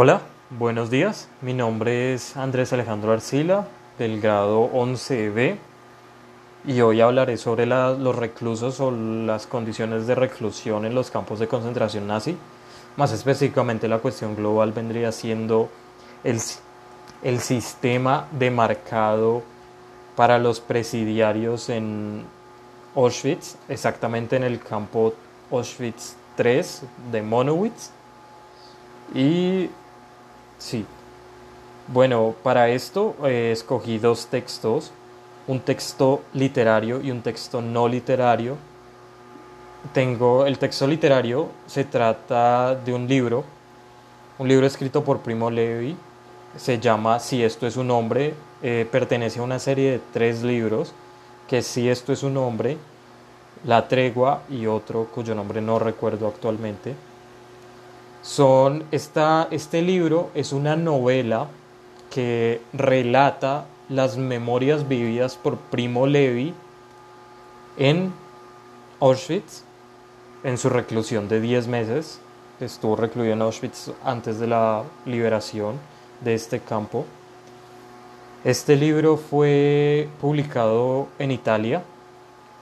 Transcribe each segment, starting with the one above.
Hola, buenos días. Mi nombre es Andrés Alejandro Arcila, del grado 11B, y hoy hablaré sobre los reclusos o las condiciones de reclusión en los campos de concentración nazi. Más específicamente, la cuestión global vendría siendo el, el sistema de marcado para los presidiarios en Auschwitz, exactamente en el campo Auschwitz III de Monowitz. Y sí, bueno, para esto eh, escogí dos textos, un texto literario y un texto no literario. Tengo el texto literario, se trata de un libro, un libro escrito por Primo Levi, se llama Si esto es un hombre, eh, pertenece a una serie de tres libros, que Si esto es un hombre, La tregua y otro cuyo nombre no recuerdo actualmente. Son esta, este libro es una novela que relata las memorias vividas por Primo Levi en Auschwitz, en su reclusión de 10 meses. Estuvo recluido en Auschwitz antes de la liberación de este campo. Este libro fue publicado en Italia,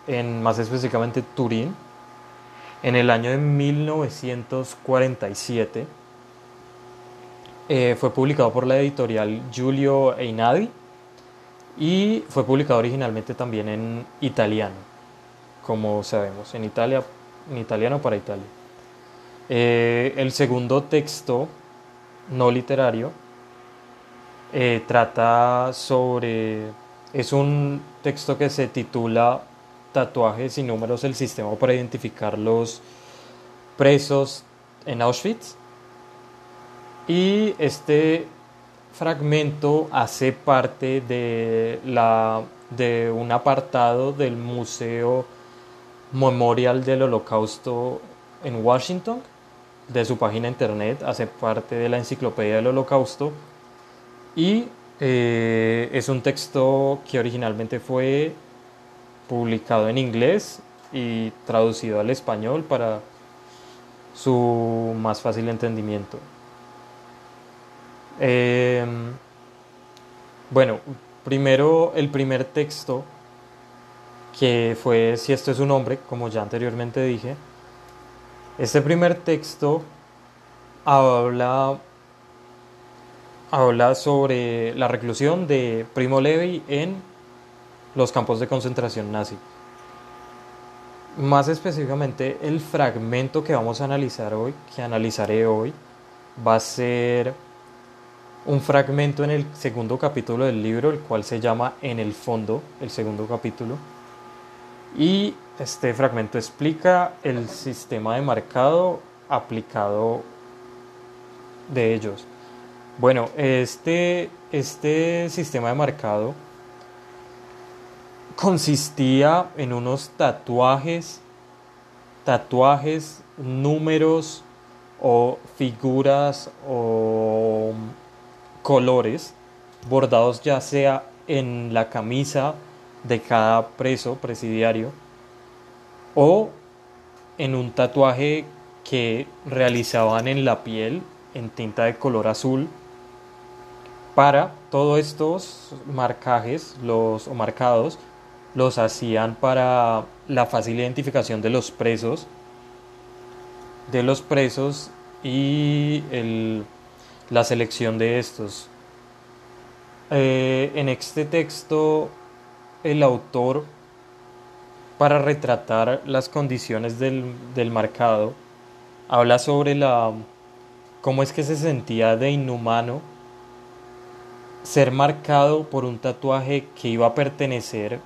en más específicamente Turín, en el año de 1947. Eh, fue publicado por la editorial Giulio Einadi y fue publicado originalmente también en italiano, como sabemos, en, Italia, en italiano para Italia. Eh, el segundo texto no literario eh, trata sobre, es un texto que se titula Tatuajes y números, el sistema para identificar los presos en Auschwitz. Y este fragmento hace parte de, la, de un apartado del Museo Memorial del Holocausto en Washington, de su página internet, hace parte de la Enciclopedia del Holocausto y eh, es un texto que originalmente fue publicado en inglés y traducido al español para su más fácil entendimiento. Em, bueno, primero el primer texto que fue Si esto es un hombre, como ya anteriormente dije. Este primer texto habla habla sobre la reclusión de Primo Levi en los campos de concentración nazi. Más específicamente, el fragmento que vamos a analizar hoy, que analizaré hoy, va a ser un fragmento en el segundo capítulo del libro, el cual se llama En el fondo, el segundo capítulo. Y este fragmento explica el sistema de marcado aplicado de ellos. Bueno, este, este sistema de marcado consistía en unos tatuajes, tatuajes, números o figuras o colores bordados ya sea en la camisa de cada preso presidiario o en un tatuaje que realizaban en la piel en tinta de color azul. Para todos estos marcajes los, o marcados los hacían para la fácil identificación de los presos, de los presos y la selección de estos. Eh, en este texto el autor, para retratar las condiciones del, del marcado, habla sobre la, cómo es que se sentía de inhumano ser marcado por un tatuaje que iba a pertenecer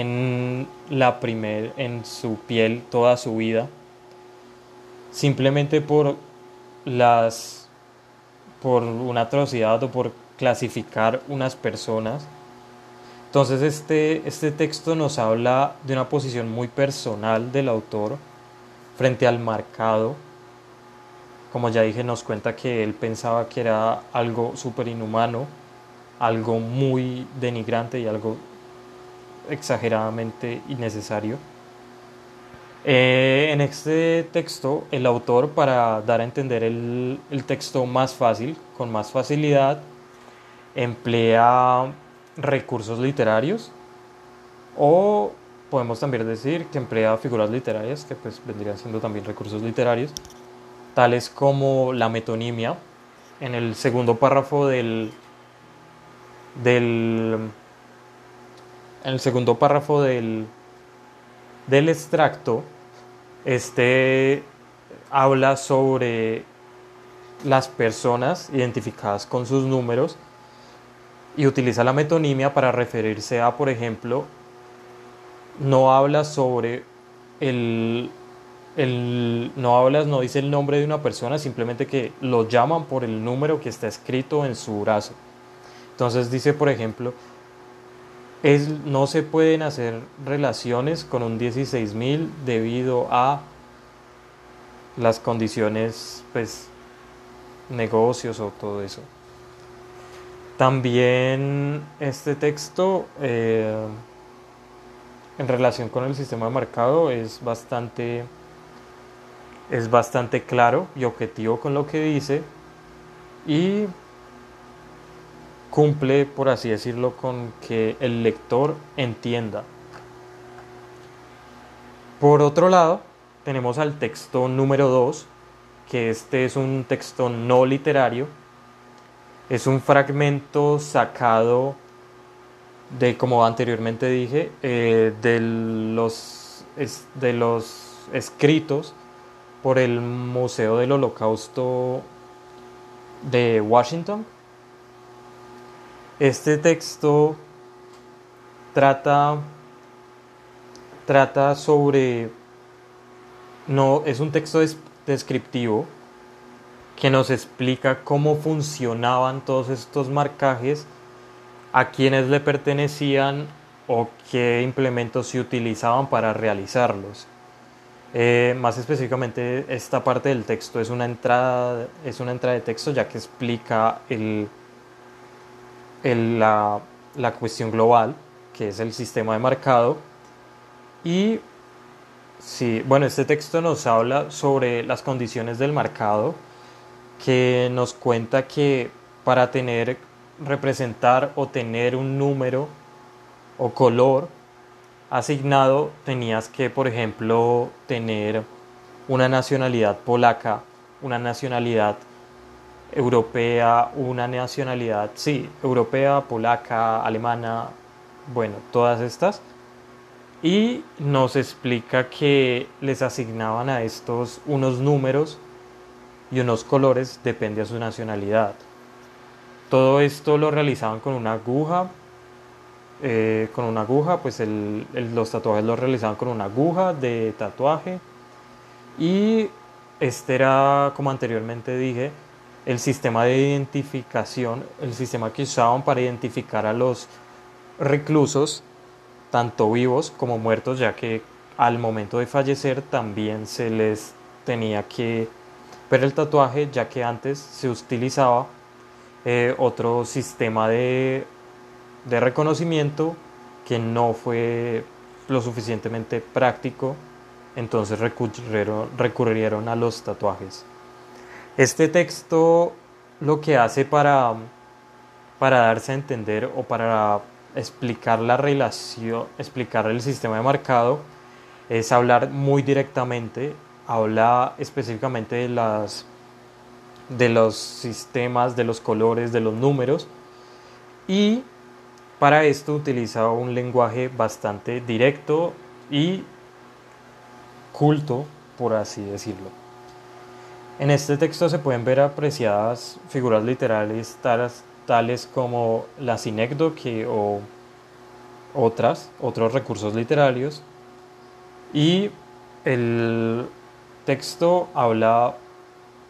en la primer en su piel toda su vida simplemente por las por una atrocidad o por clasificar unas personas. Entonces este, este texto nos habla de una posición muy personal del autor frente al marcado. Como ya dije nos cuenta que él pensaba que era algo súper inhumano algo muy denigrante y algo exageradamente innecesario. Eh, en este texto, el autor, para dar a entender el, el texto más fácil, con más facilidad, emplea recursos literarios o podemos también decir que emplea figuras literarias que pues vendrían siendo también recursos literarios tales como la metonimia en el segundo párrafo del del en el segundo párrafo del del extracto este habla sobre las personas identificadas con sus números y utiliza la metonimia para referirse a, por ejemplo, no habla sobre el, el, no habla, no dice el nombre de una persona, simplemente que lo llaman por el número que está escrito en su brazo. Entonces dice, por ejemplo, no se pueden hacer relaciones con un 16.000 debido a las condiciones, pues, negocios o todo eso. También este texto eh, en relación con el sistema de marcado es bastante, es bastante claro y objetivo con lo que dice y cumple, por así decirlo, con que el lector entienda. Por otro lado, tenemos al texto número 2, que este es un texto no literario, es un fragmento sacado de, como anteriormente dije, eh, de, los, de los escritos por el Museo del Holocausto de Washington. Este texto trata, trata sobre, no, es un texto descriptivo que nos explica cómo funcionaban todos estos marcajes, a quienes le pertenecían o qué implementos se utilizaban para realizarlos. Eh, más específicamente, esta parte del texto es una entrada, es una entrada de texto ya que explica el, la, la cuestión global, que es el sistema de marcado. Y sí, bueno, este texto nos habla sobre las condiciones del marcado que nos cuenta que para tener, representar o tener un número o color asignado tenías que, por ejemplo, tener una nacionalidad polaca, una nacionalidad europea, una nacionalidad, sí, europea, polaca, alemana, bueno, todas estas. Y nos explica que les asignaban a estos unos números y unos colores depende de su nacionalidad. Todo esto lo realizaban con una aguja, eh, con una aguja, pues los tatuajes los realizaban con una aguja de tatuaje y este era, como anteriormente dije, el sistema de identificación, el sistema que usaban para identificar a los reclusos, tanto vivos como muertos, ya que al momento de fallecer también se les tenía que pero el tatuaje, ya que antes se utilizaba eh, otro sistema de, de reconocimiento que no fue lo suficientemente práctico, entonces recurrieron, recurrieron a los tatuajes. Este texto lo que hace para, para darse a entender o para explicar la relación, explicar el sistema de marcado, es hablar muy directamente habla específicamente de, las, de los sistemas, de los colores, de los números y para esto utiliza un lenguaje bastante directo y culto, por así decirlo. En este texto se pueden ver apreciadas figuras literales tales, tales como la sinécdoque o otras, otros recursos literarios y el texto habla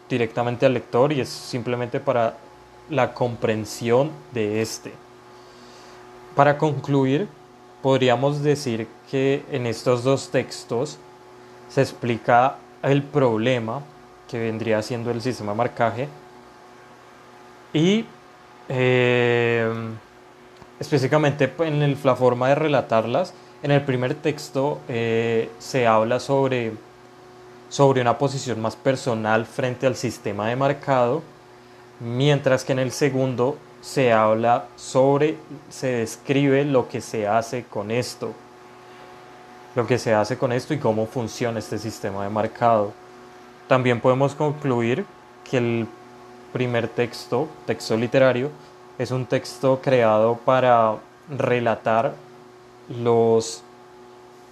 directamente al lector y es simplemente para la comprensión de este. Para concluir, podríamos decir que en estos dos textos se explica el problema que vendría siendo el sistema de marcaje y eh, específicamente en la forma de relatarlas En el primer texto eh, se habla sobre, sobre una posición más personal frente al sistema de marcado, mientras que en el segundo se habla sobre, se describe lo que se hace con esto, lo que se hace con esto y cómo funciona este sistema de marcado. También podemos concluir que el primer texto, texto literario, es un texto creado para relatar los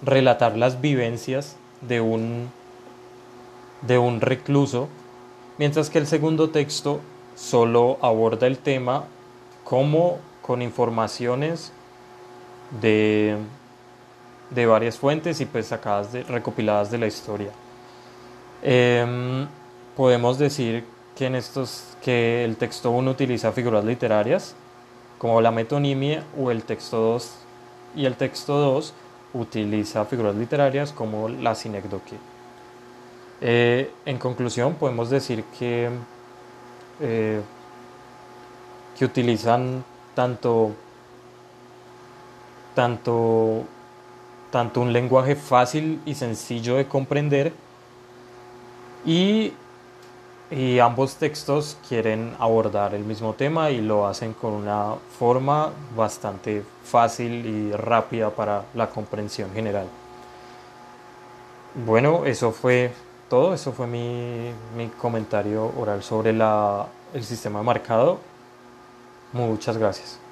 relatar las vivencias de un de un recluso, mientras que el segundo texto solo aborda el tema como con informaciones de, de varias fuentes y pues sacadas de, recopiladas de la historia. Em, podemos decir que en estos que el texto 1 utiliza figuras literarias como la metonimia o el texto 2 y el texto 2 utiliza figuras literarias como la sinécdoque. Eh, en conclusión podemos decir que eh, que utilizan tanto tanto tanto un lenguaje fácil y sencillo de comprender y, ambos textos quieren abordar el mismo tema y lo hacen con una forma bastante fácil y rápida para la comprensión general. Bueno, eso fue todo, eso fue mi, mi comentario oral sobre la, el sistema marcado. Muchas gracias.